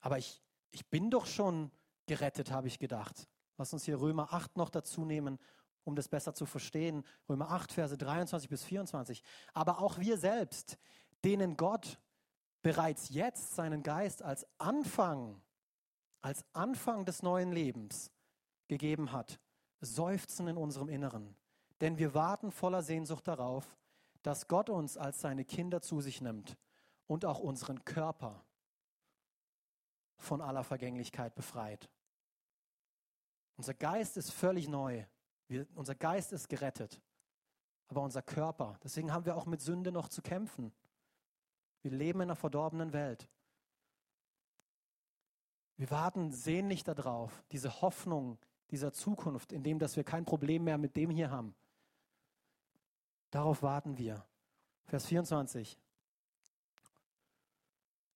Aber ich, ich bin doch schon gerettet, habe ich gedacht. Lass uns hier Römer 8 noch dazu nehmen, um das besser zu verstehen. Römer 8, Verse 23 bis 24. Aber auch wir selbst, denen Gott bereits jetzt seinen Geist als Anfang, als Anfang des neuen Lebens gegeben hat, seufzen in unserem Inneren. Denn wir warten voller Sehnsucht darauf, dass Gott uns als seine Kinder zu sich nimmt und auch unseren Körper von aller Vergänglichkeit befreit. Unser Geist ist völlig neu. Wir, unser Geist ist gerettet. Aber unser Körper, deswegen haben wir auch mit Sünde noch zu kämpfen. Wir leben in einer verdorbenen Welt. Wir warten sehnlich darauf, diese Hoffnung dieser Zukunft, in dem, dass wir kein Problem mehr mit dem hier haben. Darauf warten wir. Vers 24.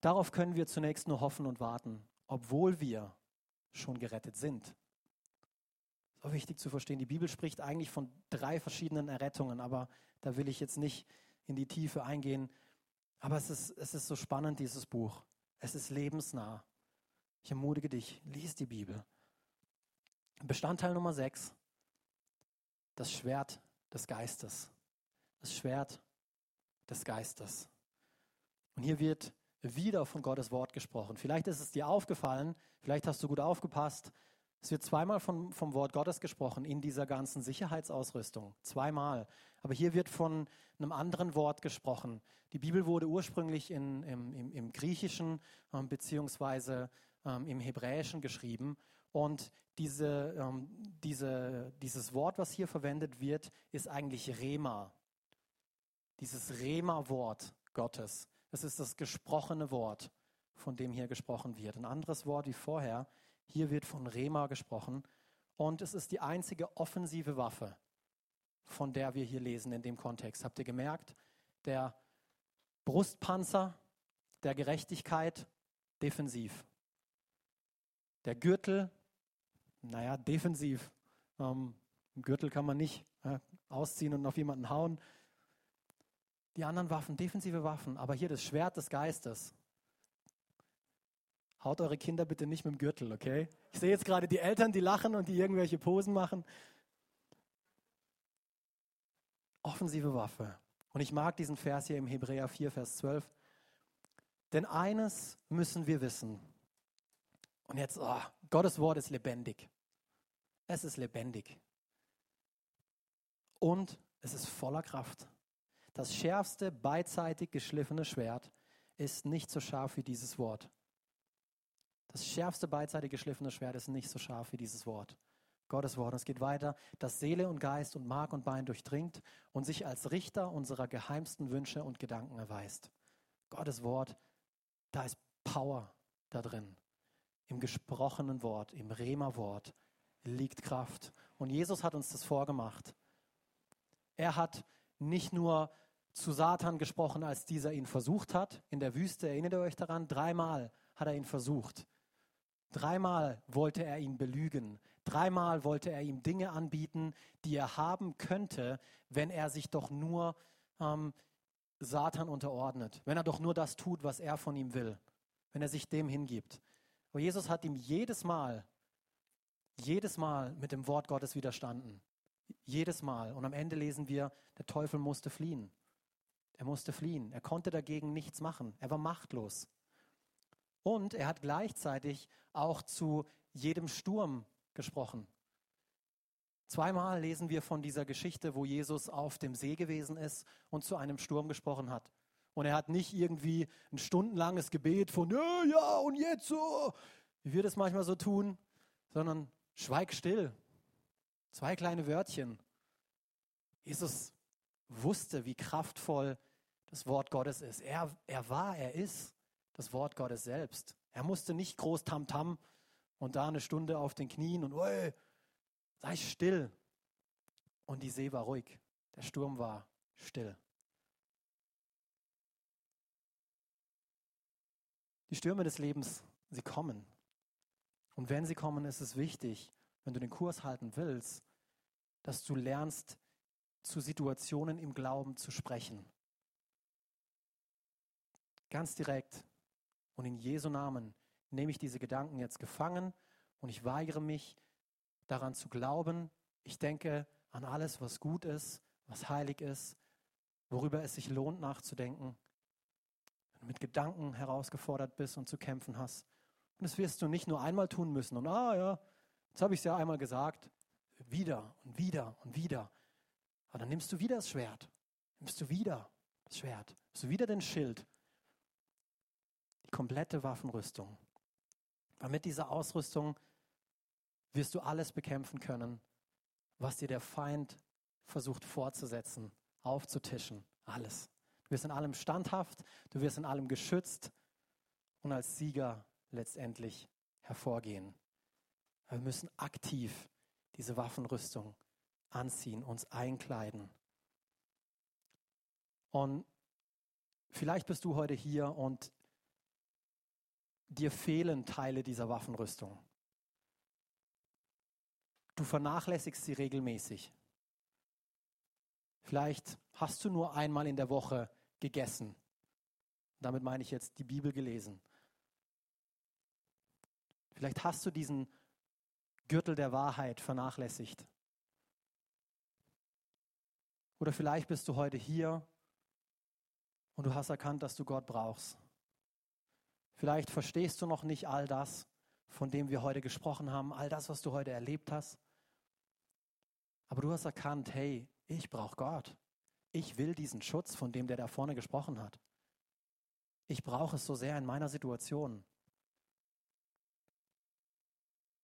Darauf können wir zunächst nur hoffen und warten, obwohl wir schon gerettet sind. Auch wichtig zu verstehen. Die Bibel spricht eigentlich von drei verschiedenen Errettungen, aber da will ich jetzt nicht in die Tiefe eingehen. Aber es ist, es ist so spannend, dieses Buch. Es ist lebensnah. Ich ermutige dich, lies die Bibel. Bestandteil Nummer 6, das Schwert des Geistes. Das Schwert des Geistes. Und hier wird wieder von Gottes Wort gesprochen. Vielleicht ist es dir aufgefallen, vielleicht hast du gut aufgepasst. Es wird zweimal von, vom Wort Gottes gesprochen in dieser ganzen Sicherheitsausrüstung. Zweimal. Aber hier wird von einem anderen Wort gesprochen. Die Bibel wurde ursprünglich in, im, im, im Griechischen ähm, beziehungsweise ähm, im Hebräischen geschrieben. Und diese, ähm, diese, dieses Wort, was hier verwendet wird, ist eigentlich Rema. Dieses Rema-Wort Gottes. Es ist das gesprochene Wort, von dem hier gesprochen wird. Ein anderes Wort wie vorher. Hier wird von Rema gesprochen. Und es ist die einzige offensive Waffe, von der wir hier lesen in dem Kontext. Habt ihr gemerkt? Der Brustpanzer der Gerechtigkeit defensiv. Der Gürtel, naja, defensiv. Ähm, Gürtel kann man nicht äh, ausziehen und auf jemanden hauen. Die anderen Waffen, defensive Waffen, aber hier das Schwert des Geistes. Haut eure Kinder bitte nicht mit dem Gürtel, okay? Ich sehe jetzt gerade die Eltern, die lachen und die irgendwelche Posen machen. Offensive Waffe. Und ich mag diesen Vers hier im Hebräer 4, Vers 12. Denn eines müssen wir wissen. Und jetzt, oh, Gottes Wort ist lebendig. Es ist lebendig. Und es ist voller Kraft. Das schärfste beidseitig geschliffene Schwert ist nicht so scharf wie dieses Wort. Das schärfste beidseitig geschliffene Schwert ist nicht so scharf wie dieses Wort. Gottes Wort. Es geht weiter, das Seele und Geist und Mark und Bein durchdringt und sich als Richter unserer geheimsten Wünsche und Gedanken erweist. Gottes Wort, da ist Power da drin. Im gesprochenen Wort, im Rema-Wort liegt Kraft. Und Jesus hat uns das vorgemacht. Er hat nicht nur zu Satan gesprochen, als dieser ihn versucht hat in der Wüste. Erinnert ihr euch daran? Dreimal hat er ihn versucht. Dreimal wollte er ihn belügen. Dreimal wollte er ihm Dinge anbieten, die er haben könnte, wenn er sich doch nur ähm, Satan unterordnet. Wenn er doch nur das tut, was er von ihm will. Wenn er sich dem hingibt. Aber Jesus hat ihm jedes Mal, jedes Mal mit dem Wort Gottes widerstanden. Jedes Mal. Und am Ende lesen wir, der Teufel musste fliehen. Er musste fliehen. Er konnte dagegen nichts machen. Er war machtlos. Und er hat gleichzeitig auch zu jedem Sturm gesprochen. Zweimal lesen wir von dieser Geschichte, wo Jesus auf dem See gewesen ist und zu einem Sturm gesprochen hat. Und er hat nicht irgendwie ein stundenlanges Gebet von, ja, ja, und jetzt so, wie wir das manchmal so tun, sondern schweig still. Zwei kleine Wörtchen. Jesus wusste, wie kraftvoll das Wort Gottes ist. Er, er war, er ist das Wort Gottes selbst. Er musste nicht groß Tamtam -Tam und da eine Stunde auf den Knien und oi, sei still. Und die See war ruhig. Der Sturm war still. Die Stürme des Lebens, sie kommen. Und wenn sie kommen, ist es wichtig, wenn du den Kurs halten willst, dass du lernst, zu Situationen im Glauben zu sprechen. Ganz direkt und in Jesu Namen nehme ich diese Gedanken jetzt gefangen und ich weigere mich daran zu glauben. Ich denke an alles, was gut ist, was heilig ist, worüber es sich lohnt nachzudenken. Wenn du mit Gedanken herausgefordert bist und zu kämpfen hast. Und das wirst du nicht nur einmal tun müssen und ah ja, jetzt habe ich es ja einmal gesagt. Wieder und wieder und wieder. Aber dann nimmst du wieder das Schwert. Nimmst du wieder das Schwert. Nimmst du wieder den Schild. Komplette Waffenrüstung. Weil mit dieser Ausrüstung wirst du alles bekämpfen können, was dir der Feind versucht fortzusetzen, aufzutischen. Alles. Du wirst in allem standhaft, du wirst in allem geschützt und als Sieger letztendlich hervorgehen. Wir müssen aktiv diese Waffenrüstung anziehen, uns einkleiden. Und vielleicht bist du heute hier und dir fehlen Teile dieser Waffenrüstung. Du vernachlässigst sie regelmäßig. Vielleicht hast du nur einmal in der Woche gegessen. Damit meine ich jetzt die Bibel gelesen. Vielleicht hast du diesen Gürtel der Wahrheit vernachlässigt. Oder vielleicht bist du heute hier und du hast erkannt, dass du Gott brauchst. Vielleicht verstehst du noch nicht all das, von dem wir heute gesprochen haben, all das, was du heute erlebt hast. Aber du hast erkannt, hey, ich brauche Gott. Ich will diesen Schutz, von dem der da vorne gesprochen hat. Ich brauche es so sehr in meiner Situation.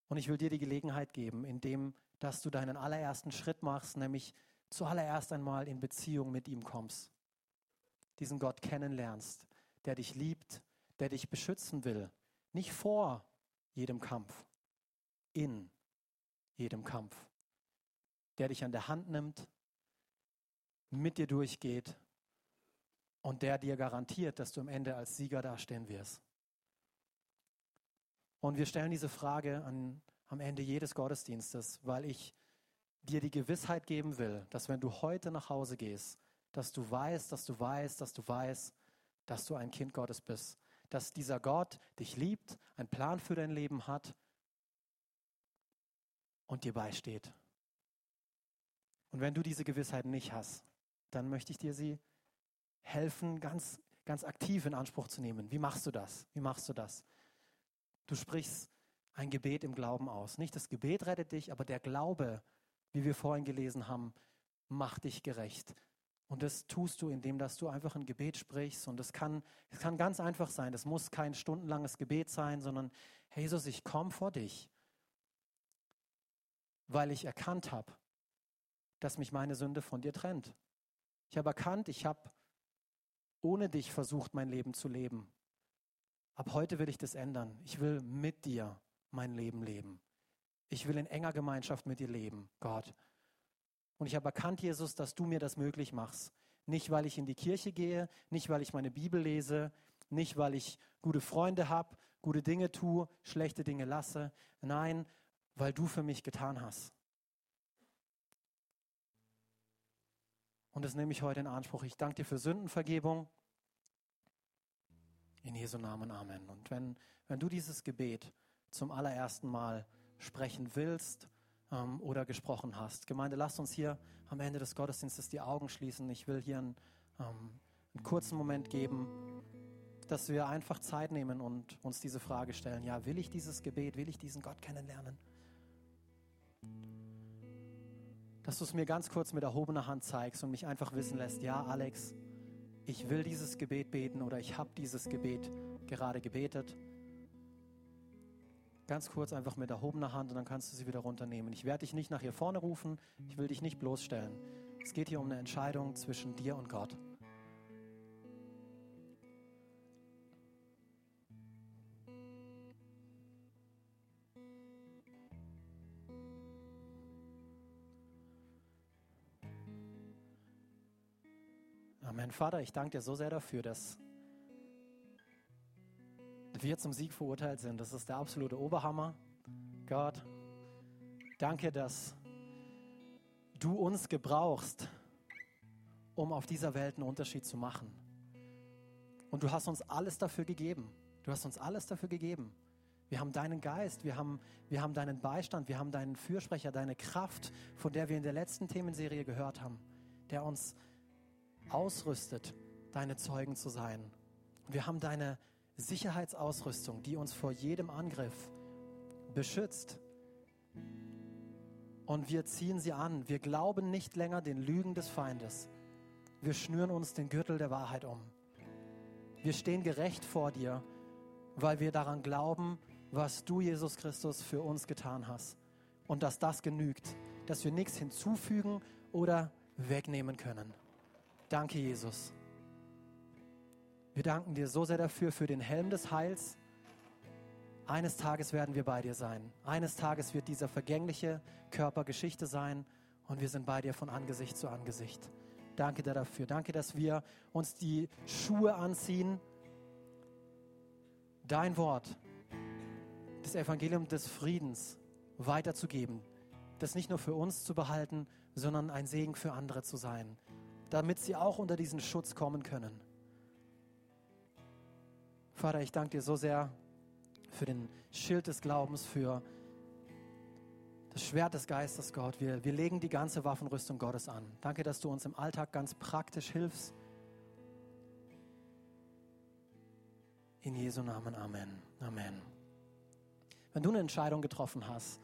Und ich will dir die Gelegenheit geben, indem dass du deinen allerersten Schritt machst, nämlich zuallererst einmal in Beziehung mit ihm kommst. Diesen Gott kennenlernst, der dich liebt, der dich beschützen will. Nicht vor jedem Kampf, in jedem Kampf. Der dich an der Hand nimmt, mit dir durchgeht und der dir garantiert, dass du am Ende als Sieger dastehen wirst. Und wir stellen diese Frage an, am Ende jedes Gottesdienstes, weil ich dir die Gewissheit geben will, dass wenn du heute nach Hause gehst, dass du weißt, dass du weißt, dass du weißt, dass du ein Kind Gottes bist, dass dieser Gott dich liebt, einen Plan für dein Leben hat und dir beisteht. Und wenn du diese Gewissheit nicht hast, dann möchte ich dir sie helfen, ganz, ganz aktiv in Anspruch zu nehmen. Wie machst du das? Wie machst du das? Du sprichst ein Gebet im Glauben aus. Nicht das Gebet rettet dich, aber der Glaube, wie wir vorhin gelesen haben, macht dich gerecht. Und das tust du, indem dass du einfach ein Gebet sprichst. Und es kann, es kann ganz einfach sein. Das muss kein stundenlanges Gebet sein, sondern, Jesus, ich komme vor dich, weil ich erkannt habe, dass mich meine Sünde von dir trennt. Ich habe erkannt, ich habe ohne dich versucht, mein Leben zu leben. Ab heute will ich das ändern. Ich will mit dir mein Leben leben. Ich will in enger Gemeinschaft mit dir leben, Gott. Und ich habe erkannt, Jesus, dass du mir das möglich machst. Nicht, weil ich in die Kirche gehe, nicht, weil ich meine Bibel lese, nicht, weil ich gute Freunde habe, gute Dinge tue, schlechte Dinge lasse. Nein, weil du für mich getan hast. Und das nehme ich heute in Anspruch. Ich danke dir für Sündenvergebung. In Jesu Namen, Amen. Und wenn, wenn du dieses Gebet zum allerersten Mal sprechen willst ähm, oder gesprochen hast, Gemeinde, lasst uns hier am Ende des Gottesdienstes die Augen schließen. Ich will hier ein, ähm, einen kurzen Moment geben, dass wir einfach Zeit nehmen und uns diese Frage stellen, ja, will ich dieses Gebet, will ich diesen Gott kennenlernen? Dass du es mir ganz kurz mit erhobener Hand zeigst und mich einfach wissen lässt, ja, Alex, ich will dieses Gebet beten oder ich habe dieses Gebet gerade gebetet. Ganz kurz einfach mit erhobener Hand und dann kannst du sie wieder runternehmen. Ich werde dich nicht nach hier vorne rufen, ich will dich nicht bloßstellen. Es geht hier um eine Entscheidung zwischen dir und Gott. Amen. Vater, ich danke dir so sehr dafür, dass wir zum Sieg verurteilt sind. Das ist der absolute Oberhammer. Gott, danke, dass du uns gebrauchst, um auf dieser Welt einen Unterschied zu machen. Und du hast uns alles dafür gegeben. Du hast uns alles dafür gegeben. Wir haben deinen Geist, wir haben, wir haben deinen Beistand, wir haben deinen Fürsprecher, deine Kraft, von der wir in der letzten Themenserie gehört haben, der uns ausrüstet, deine Zeugen zu sein. Wir haben deine Sicherheitsausrüstung, die uns vor jedem Angriff beschützt. Und wir ziehen sie an. Wir glauben nicht länger den Lügen des Feindes. Wir schnüren uns den Gürtel der Wahrheit um. Wir stehen gerecht vor dir, weil wir daran glauben, was du, Jesus Christus, für uns getan hast. Und dass das genügt, dass wir nichts hinzufügen oder wegnehmen können. Danke, Jesus. Wir danken dir so sehr dafür, für den Helm des Heils. Eines Tages werden wir bei dir sein. Eines Tages wird dieser vergängliche Körper Geschichte sein und wir sind bei dir von Angesicht zu Angesicht. Danke dir dafür. Danke, dass wir uns die Schuhe anziehen. Dein Wort, das Evangelium des Friedens weiterzugeben. Das nicht nur für uns zu behalten, sondern ein Segen für andere zu sein damit sie auch unter diesen Schutz kommen können. Vater, ich danke dir so sehr für den Schild des Glaubens, für das Schwert des Geistes, Gott. Wir, wir legen die ganze Waffenrüstung Gottes an. Danke, dass du uns im Alltag ganz praktisch hilfst. In Jesu Namen, Amen. Amen. Wenn du eine Entscheidung getroffen hast,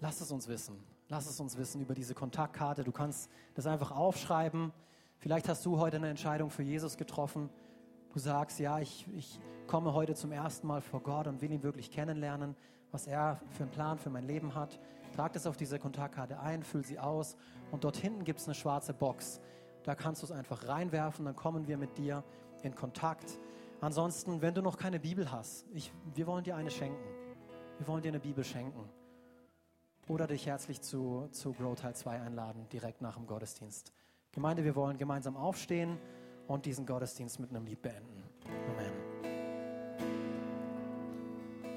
lass es uns wissen. Lass es uns wissen über diese Kontaktkarte. Du kannst das einfach aufschreiben. Vielleicht hast du heute eine Entscheidung für Jesus getroffen. Du sagst, ja, ich, ich komme heute zum ersten Mal vor Gott und will ihn wirklich kennenlernen, was er für einen Plan für mein Leben hat. Trag das auf diese Kontaktkarte ein, füll sie aus und dort hinten gibt es eine schwarze Box. Da kannst du es einfach reinwerfen, dann kommen wir mit dir in Kontakt. Ansonsten, wenn du noch keine Bibel hast, ich, wir wollen dir eine schenken. Wir wollen dir eine Bibel schenken oder dich herzlich zu, zu Grow Teil 2 einladen, direkt nach dem Gottesdienst. Gemeinde, wir wollen gemeinsam aufstehen und diesen Gottesdienst mit einem Lied beenden. Amen.